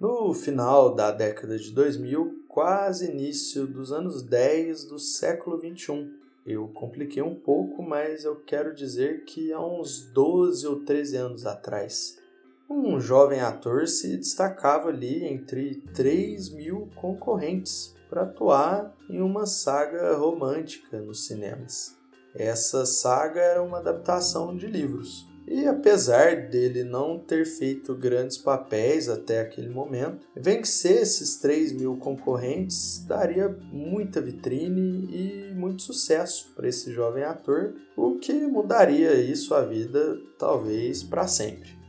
No final da década de 2000, quase início dos anos 10 do século 21. Eu compliquei um pouco, mas eu quero dizer que há uns 12 ou 13 anos atrás, um jovem ator se destacava ali entre 3 mil concorrentes para atuar em uma saga romântica nos cinemas. Essa saga era uma adaptação de livros. E apesar dele não ter feito grandes papéis até aquele momento, vencer esses 3 mil concorrentes daria muita vitrine e muito sucesso para esse jovem ator, o que mudaria aí sua vida talvez para sempre.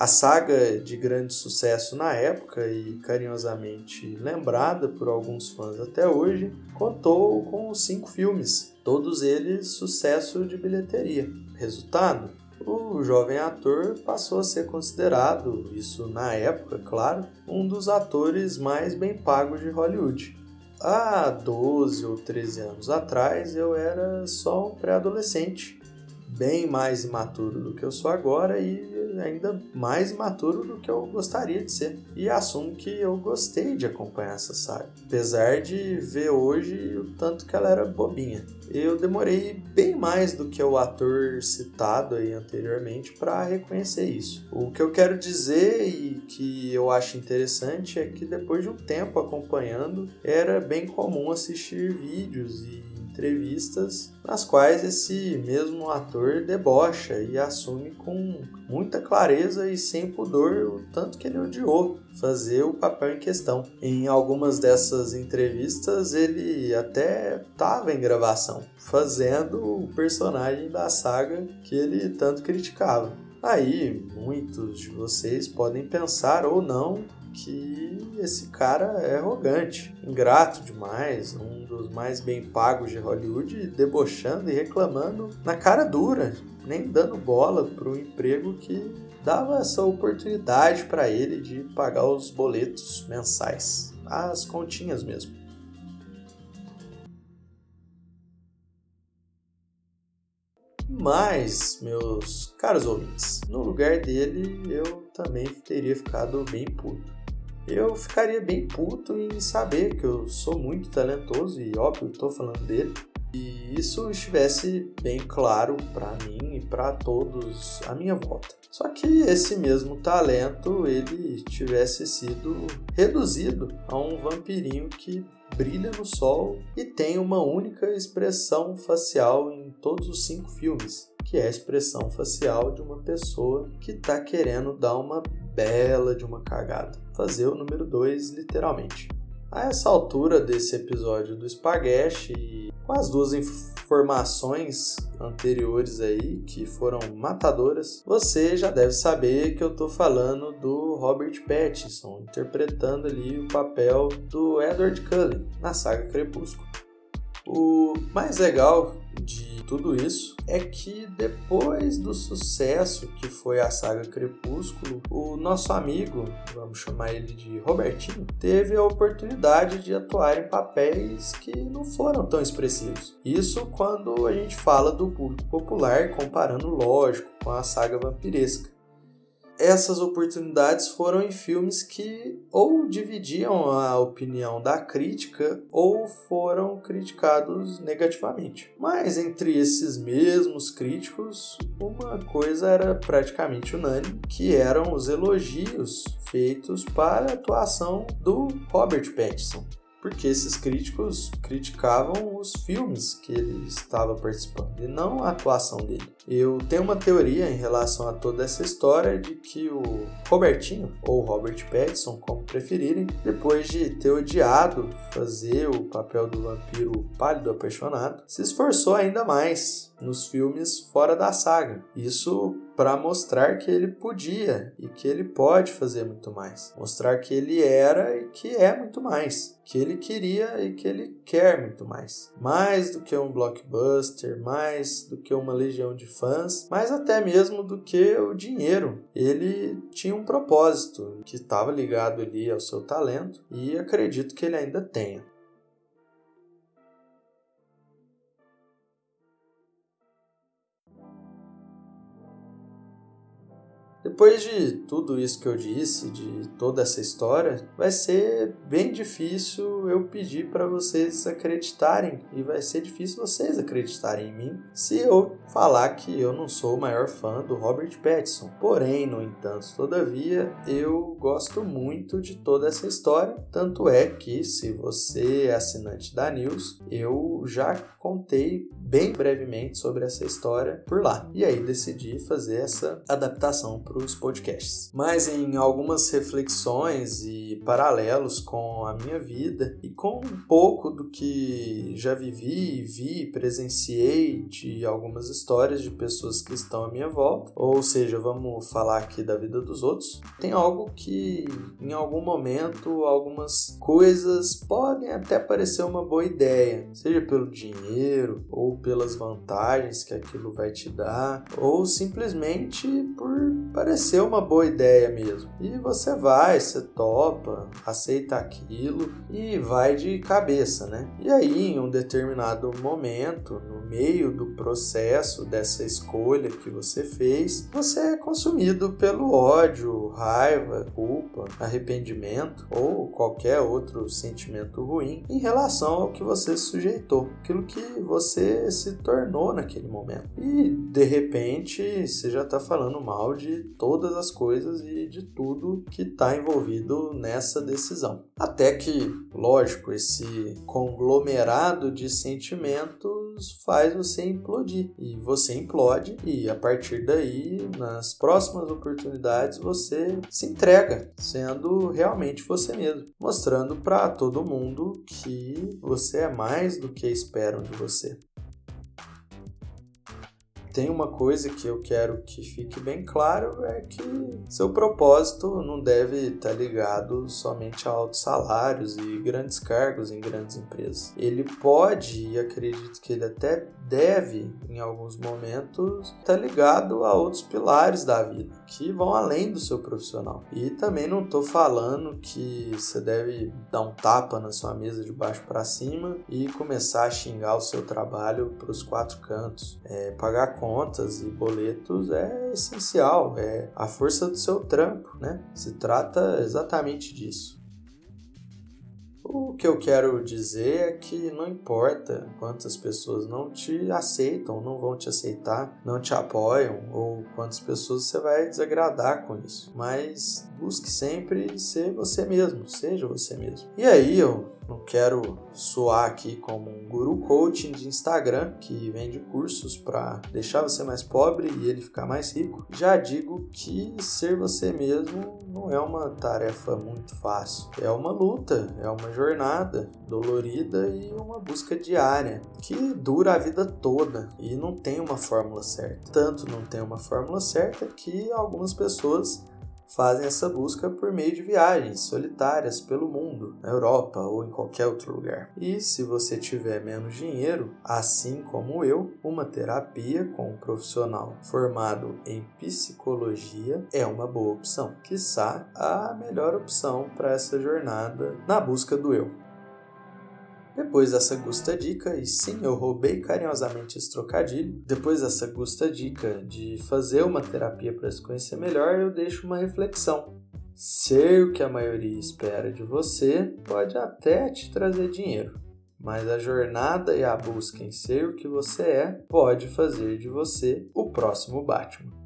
A saga de grande sucesso na época e carinhosamente lembrada por alguns fãs até hoje, contou com cinco filmes, todos eles sucesso de bilheteria. Resultado? O jovem ator passou a ser considerado, isso na época, claro, um dos atores mais bem pagos de Hollywood. Há 12 ou 13 anos atrás eu era só um pré-adolescente, bem mais imaturo do que eu sou agora e ainda mais imaturo do que eu gostaria de ser. E assumo que eu gostei de acompanhar essa saga, apesar de ver hoje o tanto que ela era bobinha. Eu demorei bem mais do que o ator citado aí anteriormente para reconhecer isso. O que eu quero dizer e que eu acho interessante é que depois de um tempo acompanhando, era bem comum assistir vídeos e entrevistas nas quais esse mesmo ator debocha e assume com muita clareza e sem pudor o tanto que ele odiou fazer o papel em questão. Em algumas dessas entrevistas ele até estava em gravação, fazendo o personagem da saga que ele tanto criticava. Aí, muitos de vocês podem pensar ou não que esse cara é arrogante, ingrato demais, um dos mais bem pagos de Hollywood, debochando e reclamando na cara dura, nem dando bola para o emprego que dava essa oportunidade para ele de pagar os boletos mensais, as continhas mesmo. Mas, meus caros ouvintes, no lugar dele eu também teria ficado bem puto eu ficaria bem puto em saber que eu sou muito talentoso e óbvio estou falando dele e isso estivesse bem claro para mim e para todos à minha volta. Só que esse mesmo talento ele tivesse sido reduzido a um vampirinho que brilha no sol e tem uma única expressão facial em todos os cinco filmes, que é a expressão facial de uma pessoa que está querendo dar uma bela de uma cagada. Fazer o número 2 literalmente. A essa altura desse episódio do Spaghetti e com as duas informações anteriores aí que foram matadoras, você já deve saber que eu estou falando do Robert Pattinson interpretando ali o papel do Edward Cullen na saga Crepúsculo. O mais legal de tudo isso é que depois do sucesso que foi a saga Crepúsculo, o nosso amigo, vamos chamar ele de Robertinho, teve a oportunidade de atuar em papéis que não foram tão expressivos. Isso quando a gente fala do público popular, comparando, lógico, com a saga vampiresca essas oportunidades foram em filmes que ou dividiam a opinião da crítica ou foram criticados negativamente. Mas entre esses mesmos críticos, uma coisa era praticamente unânime, que eram os elogios feitos para a atuação do Robert Pattinson porque esses críticos criticavam os filmes que ele estava participando e não a atuação dele. Eu tenho uma teoria em relação a toda essa história de que o Robertinho, ou Robert Pattinson, como preferirem, depois de ter odiado fazer o papel do vampiro pálido apaixonado, se esforçou ainda mais nos filmes fora da saga. Isso para mostrar que ele podia e que ele pode fazer muito mais. Mostrar que ele era e que é muito mais. Que ele queria e que ele quer muito mais. Mais do que um blockbuster, mais do que uma legião de fãs, mais até mesmo do que o dinheiro. Ele tinha um propósito que estava ligado ali ao seu talento e acredito que ele ainda tenha. Depois de tudo isso que eu disse, de toda essa história, vai ser bem difícil eu pedir para vocês acreditarem e vai ser difícil vocês acreditarem em mim se eu falar que eu não sou o maior fã do Robert Pattinson. Porém, no entanto, todavia, eu gosto muito de toda essa história, tanto é que se você é assinante da News, eu já contei bem brevemente sobre essa história por lá. E aí decidi fazer essa adaptação para os podcasts. Mas em algumas reflexões e paralelos com a minha vida e com um pouco do que já vivi, vi, presenciei de algumas histórias de pessoas que estão à minha volta, ou seja, vamos falar aqui da vida dos outros, tem algo que em algum momento algumas coisas podem até parecer uma boa ideia, seja pelo dinheiro ou pelas vantagens que aquilo vai te dar, ou simplesmente por parecer uma boa ideia mesmo. E você vai, você topa, aceita aquilo e vai de cabeça, né? E aí, em um determinado momento, no meio do processo dessa escolha que você fez, você é consumido pelo ódio, raiva, culpa, arrependimento ou qualquer outro sentimento ruim em relação ao que você sujeitou, aquilo que você se tornou naquele momento. E de repente você já está falando mal de todas as coisas e de tudo que está envolvido nessa decisão. Até que, lógico, esse conglomerado de sentimentos faz você implodir. E você implode, e a partir daí, nas próximas oportunidades, você se entrega, sendo realmente você mesmo, mostrando para todo mundo que você é mais do que esperam de você tem uma coisa que eu quero que fique bem claro é que seu propósito não deve estar ligado somente a altos salários e grandes cargos em grandes empresas. Ele pode, e acredito que ele até deve, em alguns momentos, estar ligado a outros pilares da vida que vão além do seu profissional. E também não estou falando que você deve dar um tapa na sua mesa de baixo para cima e começar a xingar o seu trabalho para os quatro cantos. É, pagar contas e boletos é essencial, é a força do seu trampo, né? Se trata exatamente disso. O que eu quero dizer é que não importa quantas pessoas não te aceitam, não vão te aceitar, não te apoiam, ou quantas pessoas você vai desagradar com isso. Mas busque sempre ser você mesmo, seja você mesmo. E aí eu não quero soar aqui como um guru coaching de Instagram que vende cursos para deixar você mais pobre e ele ficar mais rico. Já digo que ser você mesmo não é uma tarefa muito fácil. É uma luta, é uma jornada dolorida e uma busca diária que dura a vida toda e não tem uma fórmula certa. Tanto não tem uma fórmula certa que algumas pessoas fazem essa busca por meio de viagens solitárias pelo mundo, na Europa ou em qualquer outro lugar. E se você tiver menos dinheiro, assim como eu, uma terapia com um profissional formado em psicologia é uma boa opção, quiçá a melhor opção para essa jornada na busca do eu. Depois dessa gusta dica, e sim, eu roubei carinhosamente esse trocadilho. Depois dessa gusta dica de fazer uma terapia para se conhecer melhor, eu deixo uma reflexão. Ser o que a maioria espera de você pode até te trazer dinheiro, mas a jornada e a busca em ser o que você é pode fazer de você o próximo Batman.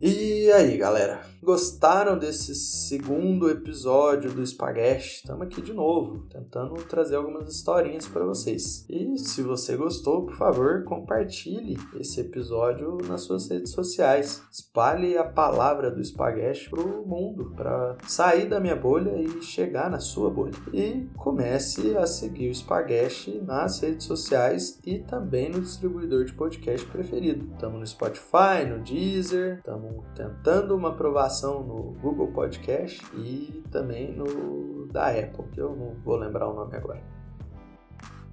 E aí, galera? Gostaram desse segundo episódio do Spaghetti? Estamos aqui de novo, tentando trazer algumas historinhas para vocês. E se você gostou, por favor, compartilhe esse episódio nas suas redes sociais. Espalhe a palavra do Spaghetti pro mundo, para sair da minha bolha e chegar na sua bolha. E comece a seguir o Spaghetti nas redes sociais e também no distribuidor de podcast preferido. Estamos no Spotify, no Deezer, estamos tentando uma aprovação no Google Podcast e também no da Apple, que eu não vou lembrar o nome agora.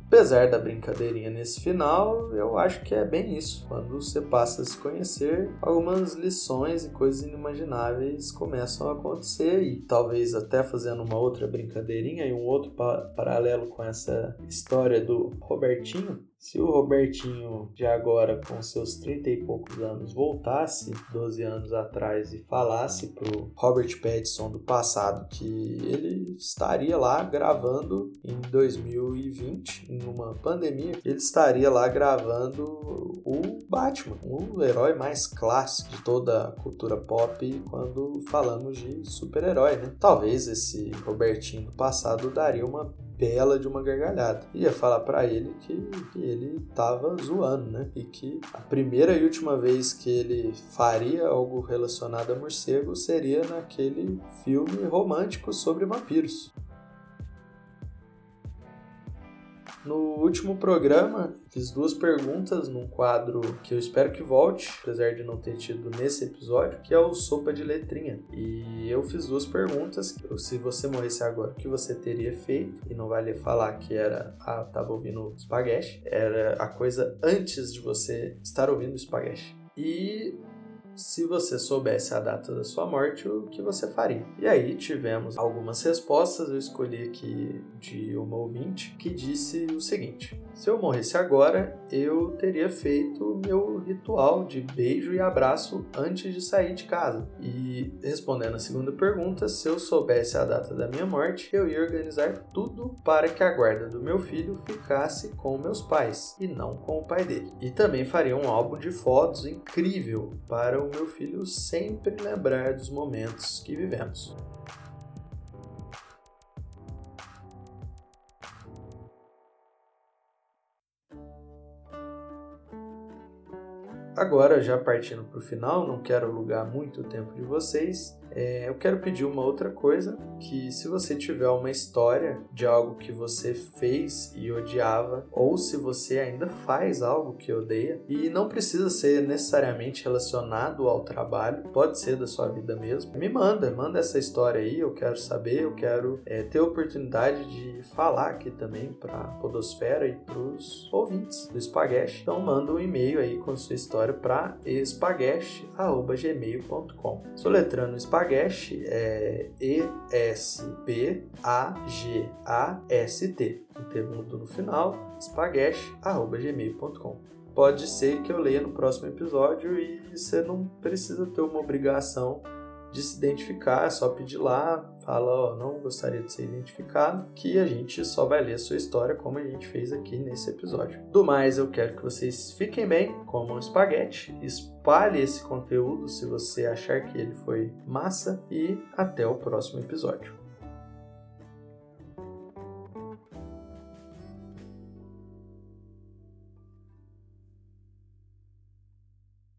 Apesar da brincadeirinha nesse final, eu acho que é bem isso. Quando você passa a se conhecer, algumas lições e coisas inimagináveis começam a acontecer e talvez até fazendo uma outra brincadeirinha e um outro pa paralelo com essa história do Robertinho, Se o Robertinho de agora, com seus 30 e poucos anos, voltasse 12 anos atrás e falasse pro Robert Pattinson do passado que ele estaria lá gravando em 2020, em uma pandemia, ele estaria lá gravando o Batman, o herói mais clássico de toda a cultura pop quando falamos de super-herói, né? Talvez esse Robertinho do passado daria uma bela de uma gargalhada. Ia falar para ele que, que ele tava zoando, né? E que a primeira e última vez que ele faria algo relacionado a morcego seria naquele filme romântico sobre vampiros. No último programa, fiz duas perguntas num quadro que eu espero que volte, apesar de não ter tido nesse episódio, que é o Sopa de Letrinha. E eu fiz duas perguntas. Se você morresse agora, o que você teria feito? E não vale falar que era, ah, tava ouvindo espaguete. Era a coisa antes de você estar ouvindo espaguete. E se você soubesse a data da sua morte, o que você faria? E aí tivemos algumas respostas, eu escolhi aqui de uma ouvinte que disse o seguinte: se eu morresse agora, eu teria feito meu ritual de beijo e abraço antes de sair de casa. E respondendo a segunda pergunta, se eu soubesse a data da minha morte, eu ia organizar tudo para que a guarda do meu filho ficasse com meus pais e não com o pai dele. E também faria um álbum de fotos incrível para o meu filho sempre lembrar dos momentos que vivemos. Agora, já partindo para o final, não quero alugar muito tempo de vocês. É, eu quero pedir uma outra coisa, que se você tiver uma história de algo que você fez e odiava, ou se você ainda faz algo que odeia, e não precisa ser necessariamente relacionado ao trabalho, pode ser da sua vida mesmo, me manda, manda essa história aí, eu quero saber, eu quero é, ter a oportunidade de falar aqui também para a Podosfera e para os ouvintes do Spaghetti. Então manda um e-mail aí com sua história para spaghetti.gmail.com. Soletrando Spaghetti é E-S-P-A-G-A-S-T. Intermundo no final, spaghetti.gmail.com. Pode ser que eu leia no próximo episódio e você não precisa ter uma obrigação de se identificar, é só pedir lá, fala, ó, não gostaria de ser identificado, que a gente só vai ler a sua história como a gente fez aqui nesse episódio. Do mais, eu quero que vocês fiquem bem, comam espaguete, espalhe esse conteúdo se você achar que ele foi massa e até o próximo episódio.